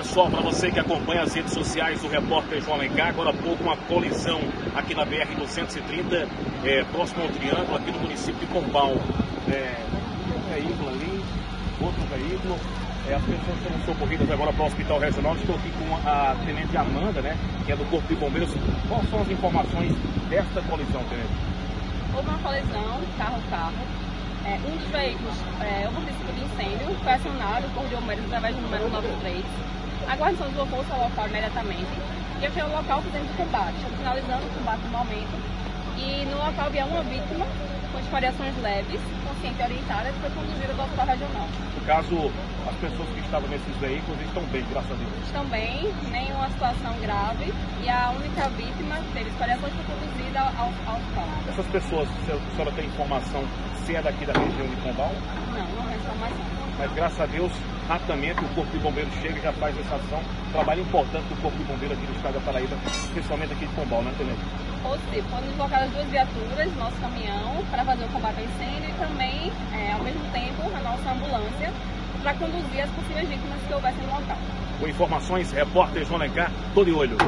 pessoal, para você que acompanha as redes sociais do repórter João Alencar, agora há pouco uma colisão aqui na BR-230, é, próximo ao Triângulo, aqui no município de Pombal. É, um veículo ali, outro veículo, é, as pessoas foram socorridas agora para o Hospital Regional. Estou aqui com a Tenente Amanda, né, que é do Corpo de Bombeiros. Quais são as informações desta colisão, Tenente? Houve uma colisão, carro-carro, é, um dos veículos, é, princípio de incêndio, foi acionado por bombeiros através do número 93. A guarnição deslocou-se ao local imediatamente e eu fui ao local fazendo combate. Finalizando o combate no momento e no local havia uma vítima com escoriações leves, consciente e orientada, que foi conduzida ao hospital regional. No caso, as pessoas que estavam nesses veículos estão bem, graças a Deus. Estão bem, nenhuma situação grave e a única vítima teve escoriações foi conduzida ao, ao hospital. Essas pessoas, a senhora tem informação se é daqui da região de Pombal? Não. Mas graças a Deus, rapidamente o Corpo de Bombeiros chega e já faz essa ação. Trabalho importante do Corpo de Bombeiros aqui do Estado da Paraíba, principalmente aqui de Pombal, né, Tenente? Positivo. Foram deslocadas duas viaturas, nosso caminhão, para fazer o combate ao incêndio e também, é, ao mesmo tempo, a nossa ambulância para conduzir as possíveis vítimas que houvessem no local. Com informações, repórter João Lencar, tô de olho.